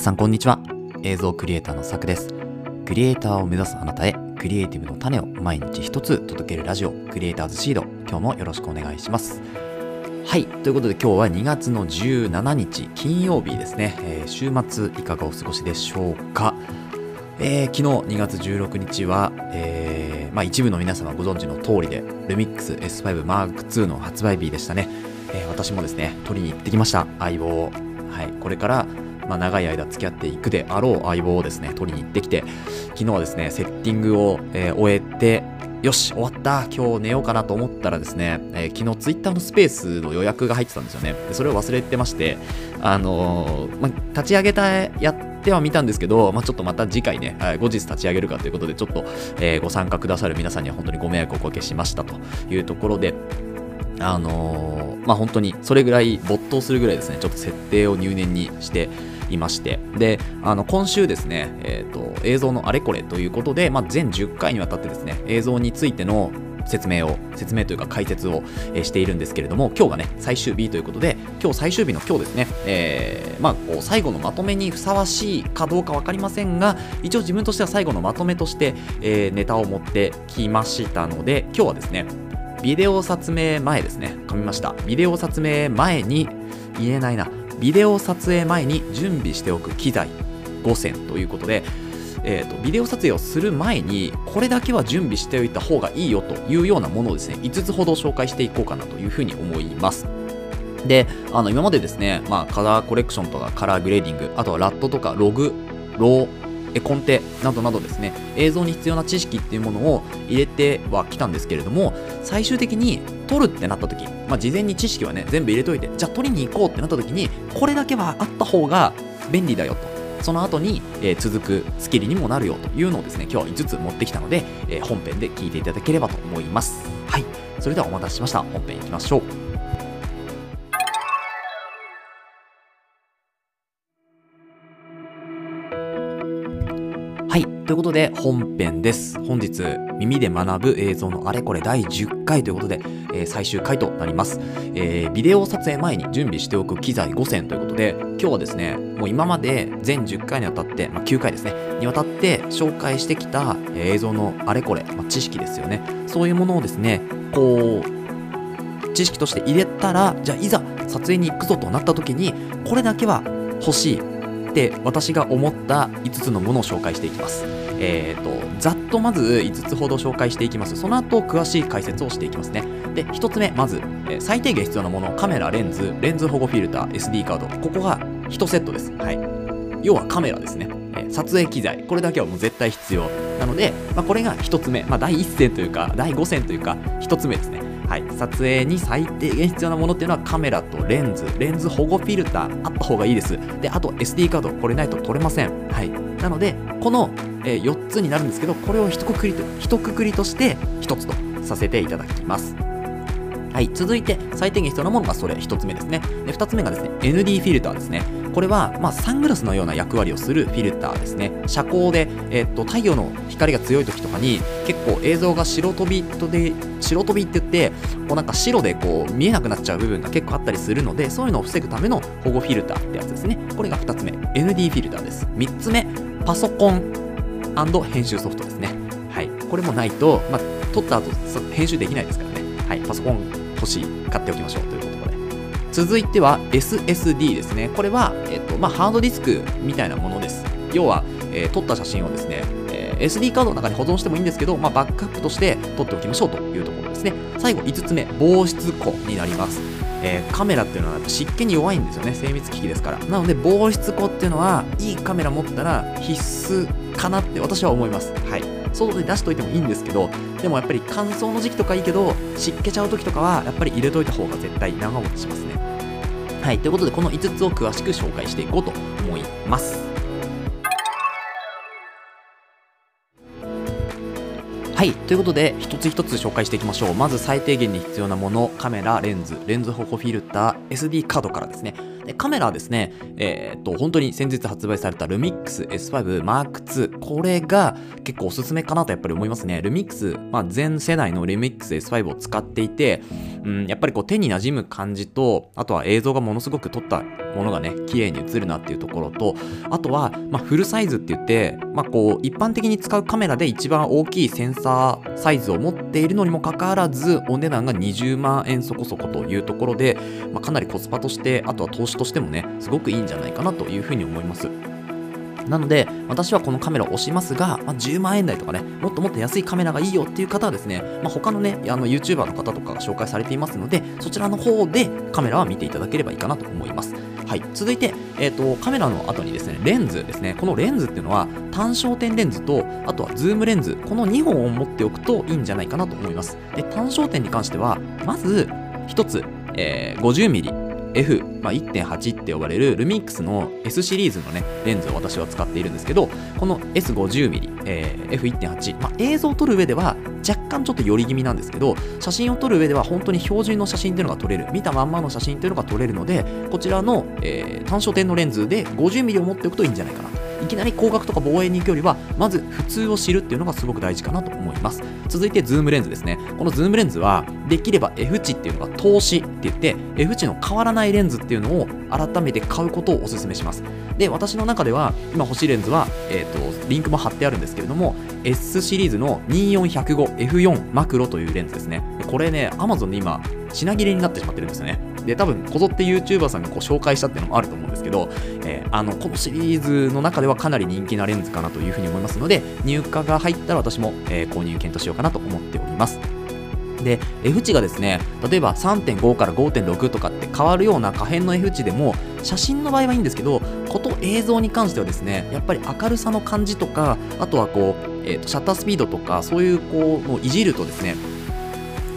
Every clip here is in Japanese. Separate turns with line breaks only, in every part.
皆さんこんにちは。映像クリエイターのさくです。クリエイターを目指すあなたへクリエイティブの種を毎日一つ届けるラジオクリエイターズシード。今日もよろしくお願いします。はい。ということで今日は2月の17日金曜日ですね、えー、週末いかがお過ごしでしょうか。えー、昨日2月16日は、えーまあ、一部の皆様ご存知の通りで、ルミックス S5 Mark II の発売日でしたね。えー、私もですね、取りに行ってきました、相棒を。はい、これから、まあ、長い間付き合っていくであろう相棒をですね、取りに行ってきて、昨日はですね、セッティングを、えー、終えて、よし、終わった今日寝ようかなと思ったらですね、えー、昨日ツイッターのスペースの予約が入ってたんですよね。でそれを忘れてまして、あのー、まあ、立ち上げた、やってはみたんですけど、まあ、ちょっとまた次回ね、はい、後日立ち上げるかということで、ちょっと、えー、ご参加くださる皆さんには本当にご迷惑をおかけしましたというところで、あのー、まあ、本当にそれぐらい没頭するぐらいですね、ちょっと設定を入念にして、いまして。であの今週ですね、えーと、映像のあれこれということで、まあ、全10回にわたってですね映像についての説明を説明というか解説を、えしているんですけれども今日がね最終日ということで今日最終日の今日ですね、えー、まあ最後のまとめにふさわしいかどうか分かりませんが一応自分としては最後のまとめとして、えー、ネタを持ってきましたので今日はですねビデオ撮影前ですね噛みました。ビデオ撮影前に言えないな。ビデオ撮影前に準備しておく機材5選ということで、えーと、ビデオ撮影をする前にこれだけは準備しておいた方がいいよというようなものをですね5つほど紹介していこうかなというふうに思います。であの今までですね、まあ、カラーコレクションとかカラーグレーディングあとはラットとかログロー絵コンテなどなどですね映像に必要な知識っていうものを入れてはきたんですけれども最終的に撮るってなった時、まあ、事前に知識はね全部入れといてじゃあ撮りに行こうってなった時にこれだけはあった方が便利だよと。その後に、え、続くスキルにもなるよというのをですね今日は5つ持ってきたので、え、本編で聞いていただければと思います。はい。それではお待たせしました。本編いきましょう。ということで、本編です。本日、耳で学ぶ映像のあれこれ第10回ということで、えー、最終回となります、えー、ビデオ撮影前に準備しておく機材5選ということで、今日はですね、もう今まで全10回にわたって、まあ、9回ですね、にわたって紹介してきた、映像のあれこれ、まあ、知識ですよね。そういうものをですね、こう、知識として入れたら、じゃあいざ撮影に行くぞとなった時に、これだけは欲しい。って私が思った5つのものを紹介していきます。えーと、ざっとまず5つほど紹介していきます。その後、詳しい解説をしていきますね。で、1つ目、まず、え、最低限必要なもの、カメラ、レンズ、レンズ保護フィルター、SD カード、ここが1セットです。はい。要はカメラですね。え、撮影機材、これだけはもう絶対必要。なので、まあ、これが1つ目、まあ、第1戦というか、第5戦というか、1つ目ですね。はい、撮影に最低限必要なものっていうのはカメラとレンズ、レンズ保護フィルターあった方がいいです。で、あと SD カード、これないと撮れません。はい。なので、この、えー、4つになるんですけど、これを一括りと、一括りとして1つとさせていただきます。はい、続いて最低限必要なものがそれ1つ目ですね。で2つ目がですね、ND フィルターですね。これは、まあ、サングラスのような役割をするフィルターですね。遮光で、え、っと太陽の光が強い時とかに結構映像が白飛びとで白飛びって言ってこうなんか白でこう見えなくなっちゃう部分が結構あったりするのでそういうのを防ぐための保護フィルターってやつですね。これが2つ目 ND フィルターです。3つ目パソコン編集ソフトですね。はい、これもないと、まあ、撮った後編集できないですからね。はい、パソコン欲しい、買っておきましょうということ。続いては SSD ですね。これは、えっと、まあ、ハードディスクみたいなものです。要は、えー、撮った写真をですね、えー、SD カードの中に保存してもいいんですけど、まあ、バックアップとして撮っておきましょうというところですね。最後、5つ目、防湿庫になります。えー、カメラっていうのは湿気に弱いんですよね精密機器ですからなので防湿庫っていうのはいいカメラ持ったら必須かなって私は思いますはい外で出しといてもいいんですけどでもやっぱり乾燥の時期とかいいけど湿気ちゃう時とかはやっぱり入れといた方が絶対長持ちしますねはいということでこの5つを詳しく紹介していこうと思いますはい。ということで、一つ一つ紹介していきましょう。まず最低限に必要なもの、カメラ、レンズ、レンズ保護フィルター、SD カードからですね。でカメラはですね、えー、っと、本当に先日発売されたルミックス S5 Mark II。これが結構おすすめかなとやっぱり思いますね。ルミックス、まあ、全世代のルミックス S5 を使っていて、うん、やっぱりこう手に馴染む感じと、あとは映像がものすごく撮ったものがね綺麗に映るなっていうところとあとは、まあ、フルサイズって言って、まあ、こう一般的に使うカメラで一番大きいセンサーサイズを持っているのにもかかわらずお値段が20万円そこそこというところで、まあ、かなりコスパとしてあとは投資としてもねすごくいいんじゃないかなというふうに思います。なので、私はこのカメラを推しますが、まあ、10万円台とかね、もっともっと安いカメラがいいよっていう方はですね、まあ、他のね、あの YouTuber の方とかが紹介されていますので、そちらの方でカメラは見ていただければいいかなと思います。はい、続いて、えーと、カメラの後にですね、レンズですね。このレンズっていうのは、単焦点レンズと、あとはズームレンズ、この2本を持っておくといいんじゃないかなと思います。で、単焦点に関しては、まず、1つ、えー、50mm F、まあ、1.8って呼ばれるルミックスの S シリーズのね、レンズを私は使っているんですけど、この S50mm、えー、F1.8、まあ、映像を撮る上では若干ちょっと寄り気味なんですけど、写真を撮る上では本当に標準の写真っていうのが撮れる、見たまんまの写真っていうのが撮れるので、こちらの、えー、単焦点のレンズで 50mm を持っておくといいんじゃないかなと。いきなり広角とか望遠に行くよりは、まず普通を知るっていうのがすごく大事かなと思います。続いて、ズームレンズですね。このズームレンズは、できれば F 値っていうのが通しって言って、F 値の変わらないレンズっていうのを改めて買うことをお勧めします。で、私の中では、今欲しいレンズは、えっ、ー、と、リンクも貼ってあるんですけれども、S シリーズの 2400F4 マクロというレンズですね。これね、Amazon で今、品切れになってしまってるんですよね。で、多分、こぞって YouTuber さんがこう紹介したっていうのもあると思うんですけど、えー、あの、このシリーズの中ではかなり人気なレンズかなというふうに思いますので、入荷が入ったら私も、えー、購入検討しようかなと思っております。で F 値がですね例えば3.5から5.6とかって変わるような可変の F 値でも写真の場合はいいんですけどこと映像に関してはですねやっぱり明るさの感じとかあとはこう、えーと、シャッタースピードとかそういうこうもういじるとですね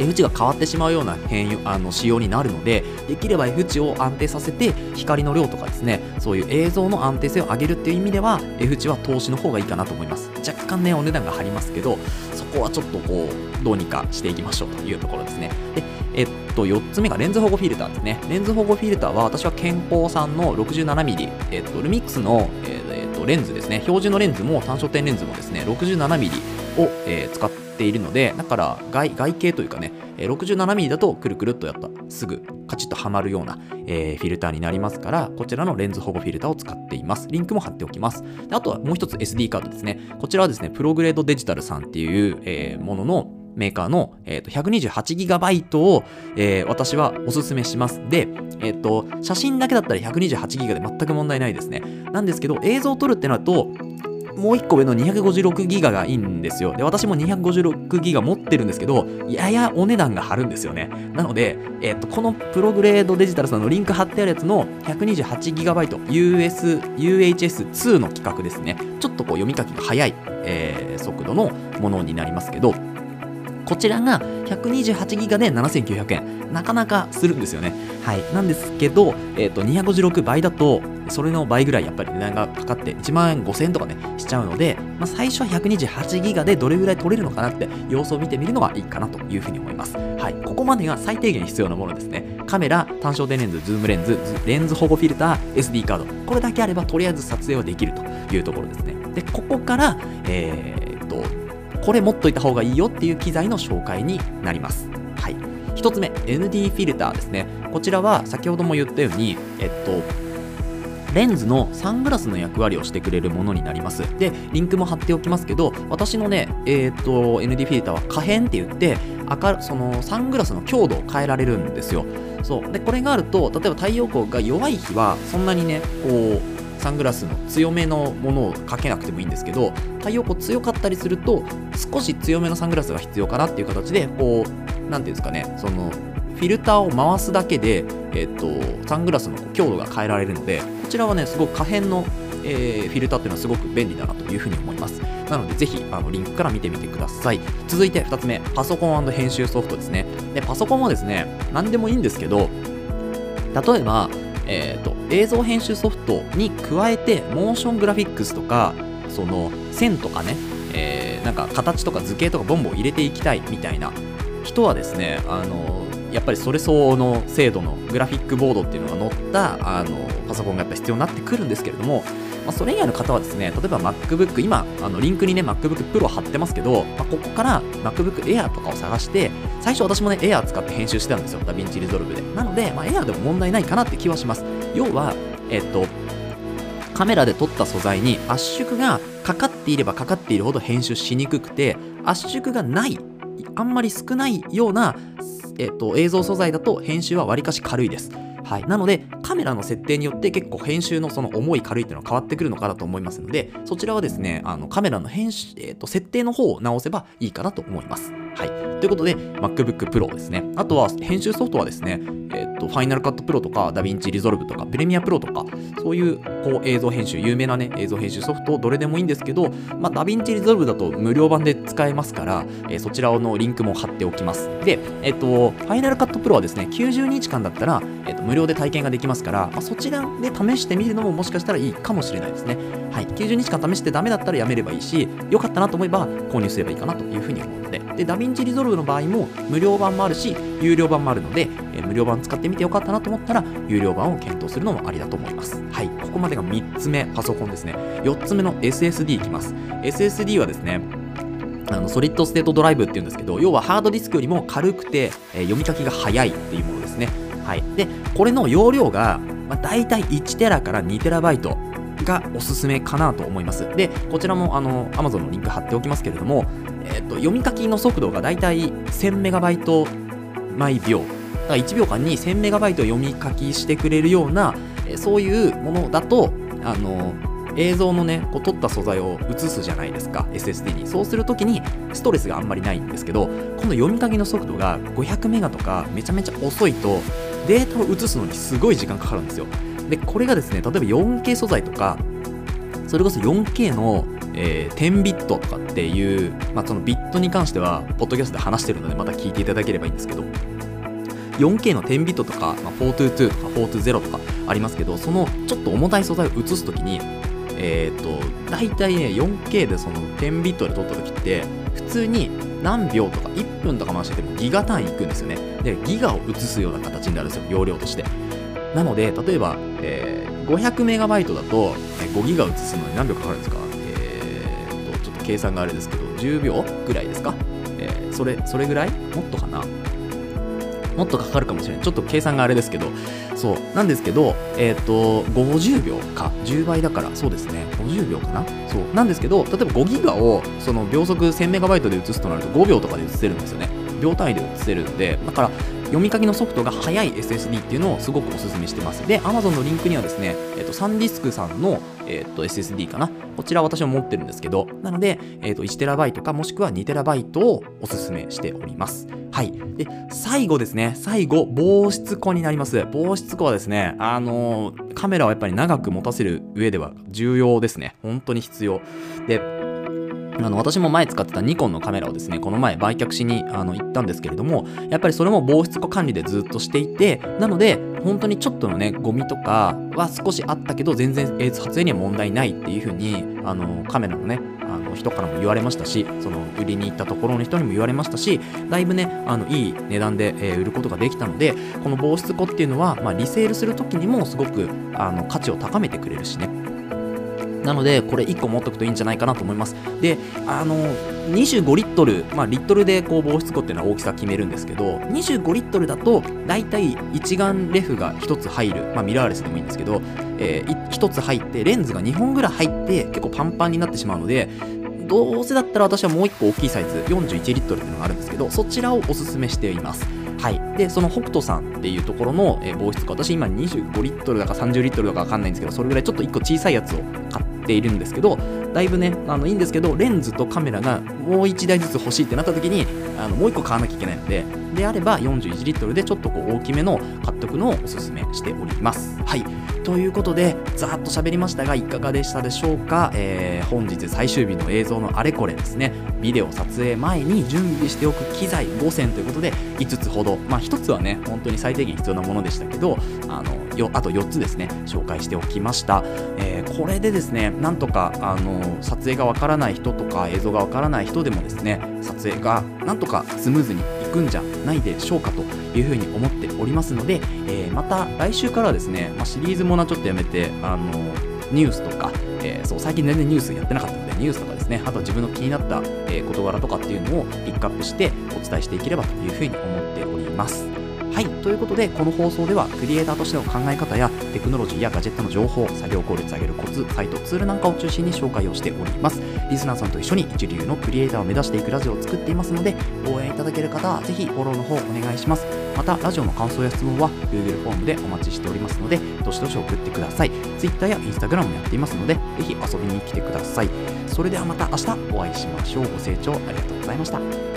F 値が変わってしまうような変あの仕様になるのでできれば F 値を安定させて光の量とかですねそういう映像の安定性を上げるっていう意味では F 値は投資の方がいいかなと思います。若干ねお値段が張りますけどそこはちょっとこうどうにかしていきましょうというところですね。でえっと4つ目がレンズ保護フィルターですね。レンズ保護フィルターは私はケンコーさんの 67mm、えっと、ルミックスの、えっと、レンズですね。標準のレンズも単焦点レンズもですね 67mm を、えー、使っているので、だから外外形というかね、67mm だとくるくるっとやったすぐカチッとはまるような、えー、フィルターになりますから、こちらのレンズ保護フィルターを使っています。リンクも貼っておきます。であとはもう一つ SD カードですね。こちらはですね、プログレードデジタルさんっていう、えー、もののメーカーの、えーと、128GB を、えー、私はおすすめします。で、えーと、写真だけだったら 128GB で全く問題ないですね。なんですけど、映像を撮るってなると、もう1個上の256ギガがいいんですよ。で、私も256ギガ持ってるんですけど、ややお値段が張るんですよね。なので、えっ、と、このプログレードデジタルさんのリンク貼ってあるやつの 128GB US、UHS2 の規格ですね。ちょっとこう読み書きが速い、えー、速度のものになりますけど、こちらが128ギガで7900円。なかなかするんですよね。はい。なんですけど、えっ、ー、と、256倍だと、それの倍ぐらいやっぱり値段がかかって1万5000円とかね、しちゃうので、まあ、最初は128ギガでどれぐらい撮れるのかなって様子を見てみるのがいいかなというふうに思います。はい。ここまでが最低限必要なものですね。カメラ、単焦点レンズ、ズームレンズ、レンズ保護フィルター、SD カード。これだけあればとりあえず撮影はできるというところですね。で、ここから、えー、っと、これ持っといた方がいいよっていう機材の紹介になります。はい。1つ目、ND フィルターですね。こちらは先ほども言ったように、えっと、レンズのサングラスの役割をしてくれるものになります。で、リンクも貼っておきますけど、私のね、えっ、と、ND フィルターは可変って言って、明そのサングラスの強度を変えられるんですよ。そう。で、これがあると、例えば太陽光が弱い日は、そんなにね、こう、サングラスの強めのものをかけなくてもいいんですけど太陽光強かったりすると少し強めのサングラスが必要かなっていう形でこう何ていうんですかねそのフィルターを回すだけで、えーと、サングラスの強度が変えられるのでこちらはねすごく可変の、えー、フィルターっていうのはすごく便利だなというふうに思います。なのでぜひあのリンクから見てみてください。続いて2つ目パソコン編集ソフトですね。でパソコンはですね何でもいいんですけど例えばえーと、映像編集ソフトに加えてモーショングラフィックスとかその線とかね、えー、なんか形とか図形とかボンボン入れていきたいみたいな人はですねあのやっぱりそれ相応の精度のグラフィックボードっていうのが載ったあのパソコンがやっぱ必要になってくるんですけれどもまあ、それ以外の方はですね、例えば MacBook、今、あのリンクにね、MacBook Pro 貼ってますけど、まあ、ここから MacBook Air とかを探して、最初私もね、Air 使って編集してたんですよ、 DaVinci Resolve で。なので、まあ、Air でも問題ないかなって気はします。要は、えっと、カメラで撮った素材に圧縮がかかっていればかかっているほど編集しにくくて圧縮がないあんまり少ないような、えっと、映像素材だと編集はわりかし軽いですはい、なのでカメラの設定によって結構編集のその重い軽いっていうのは変わってくるのかなと思いますのでそちらはですねあのカメラの編集、えーと、設定の方を直せばいいかなと思います。はい、ということで MacBook Pro ですね。あとは編集ソフトはですね、えーと、 Final Cut Pro とか DaVinci Resolve とか Premiere Pro とかそういうこう映像編集有名なね映像編集ソフトどれでもいいんですけど、まあ、DaVinci Resolve だと無料版で使えますから、えー、そちらのリンクも貼っておきます。でえっ、ー、と Final Cut Pro はですね90日間だったら、えーと無料で体験ができますから、まあ、そちらで試してみるのももしかしたらいいかもしれないですね。はい、90日間試してダメだったらやめればいいし、良かったなと思えば購入すればいいかなというふうに思うので、で、 DaVinci Resolve の場合も無料版もあるし、有料版もあるので、えー、無料版使ってみてよかったなと思ったら、有料版を検討するのもありだと思います。はい、ここまでが3つ目、パソコンですね。4つ目の SSD いきます。SSD はですね、あのソリッドステートドライブっていうんですけど、要はハードディスクよりも軽くて、えー、読み書きが早いっていうものですね。はい。で、これの容量が、まあ、大体1テラから2テラバイトがおすすめかなと思います。で、こちらもあの Amazon のリンク貼っておきますけれども、えーと、読み書きの速度が大体1000メガバイト毎秒。だから1秒間に1000メガバイト読み書きしてくれるような、えそういうものだと、あの映像のねこう撮った素材を映すじゃないですか SSD にそうするときにストレスがあんまりないんですけどこの読み書きの速度が500メガとかめちゃめちゃ遅いとデータを移すのにすごい時間かかるんですよ。で、これがですね、例えば 4K 素材とか、それこそ 4K の、えー、10ビットとかっていう、まあ、そのビットに関しては、ポッドキャストで話してるので、また聞いていただければいいんですけど、4K の10ビットとか、まあ、422とか420とかありますけど、そのちょっと重たい素材を映すときに、えっ、ー、と、大体ね、4K でその10ビットで撮ったときって、普通に何秒とか1分とか回しててもギガ単位いくんですよね。で、ギガを移すような形になるんですよ、容量として。なので、例えば、えー、500メガバイトだと、5ギガ移すのに何秒かかるんですか？えー、と、ちょっと計算があれですけど、10秒ぐらいですか？えー、それ、それぐらい？もっとかな？もっとかかるかもしれない。ちょっと計算があれですけど、そう。なんですけど、えっ、と、50秒か？10倍だから、そうですね。50秒かな？そう。なんですけど、例えば5ギガを、その秒速 1000MB で移すとなると5秒とかで移せるんですよね。秒単位で移せるんで、だから、読み書きのソフトが速い SSD っていうのをすごくおすすめしてます。で、Amazon のリンクにはですね、え、ー、と、サンディスクさんの、え、ー、と、SSD かな？こちら私は持ってるんですけど、なので、えっ、ー、と、1TB かもしくは 2TB をおすすめしております。はい。で、最後ですね、最後、防湿庫になります。防湿庫はですね、あのカメラをやっぱり長く持たせる上では重要ですね。本当に必要。で、あの私も前使ってたニコンのカメラをですね、この前売却しにあの行ったんですけれども、やっぱりそれも防湿庫管理でずっとしていて、なので、本当にちょっとのね、ゴミとかは少しあったけど、全然撮影には問題ないっていう風に、あの、カメラのね、あの人からも言われましたし、その売りに行ったところの人にも言われましたし、だいぶね、あのいい値段で、えー、売ることができたので、この防湿庫っていうのは、まあ、リセールするときにもすごくあの価値を高めてくれるしね。なので、これ1個持っておくといいんじゃないかなと思います。で、あの、25リットル、まあ、リットルでこう防湿庫っていうのは大きさ決めるんですけど、25リットルだと、だいたい一眼レフが1つ入る、まあ、ミラーレスでもいいんですけど、えー、1つ入って、レンズが2本ぐらい入って、結構パンパンになってしまうので、どうせだったら私はもう1個大きいサイズ、41リットルっていうのがあるんですけど、そちらをおすすめしています。はい、でその北斗さんっていうところの、え、防湿庫。私今25リットルだか30リットルだか分かんないんですけどそれぐらいちょっと1個小さいやつを買っているんですけどだいぶねあのいいんですけどレンズとカメラがもう1台ずつ欲しいってなった時にあのもう1個買わなきゃいけないのでであれば41リットルでちょっとこう大きめの買っとくのをおすすめしております。はい。ということでざーっと喋りましたがいかがでしたでしょうか、えー、本日最終日の映像のあれこれですね。ビデオ撮影前に準備しておく機材5選ということで5つほど。まあ1つはね本当に最低限必要なものでしたけどあのよあと4つですね紹介しておきました、えー、これでですねなんとかあの撮影がわからない人とか映像がわからない人でもですね撮影がなんとかスムーズにいくんじゃないでしょうかというふうに思っておりますので、えー、また来週からですね、まあ、シリーズもなちょっとやめてあのニュースとか、えー、そう最近全然ニュースやってなかったのでニュースとかですねあと自分の気になった、え、事柄とかっていうのをピックアップしてお伝えしていければというふうに思っております。はい、ということで、この放送では、クリエイターとしての考え方や、テクノロジーやガジェットの情報、作業効率上げるコツ、サイト、ツールなんかを中心に紹介をしております。リスナーさんと一緒に一流のクリエイターを目指していくラジオを作っていますので、応援いただける方は、ぜひフォローの方お願いします。また、ラジオの感想や質問は、Google フォームでお待ちしておりますので、どしどし送ってください。Twitter や Instagram もやっていますので、ぜひ遊びに来てください。それではまた明日お会いしましょう。ご清聴ありがとうございました。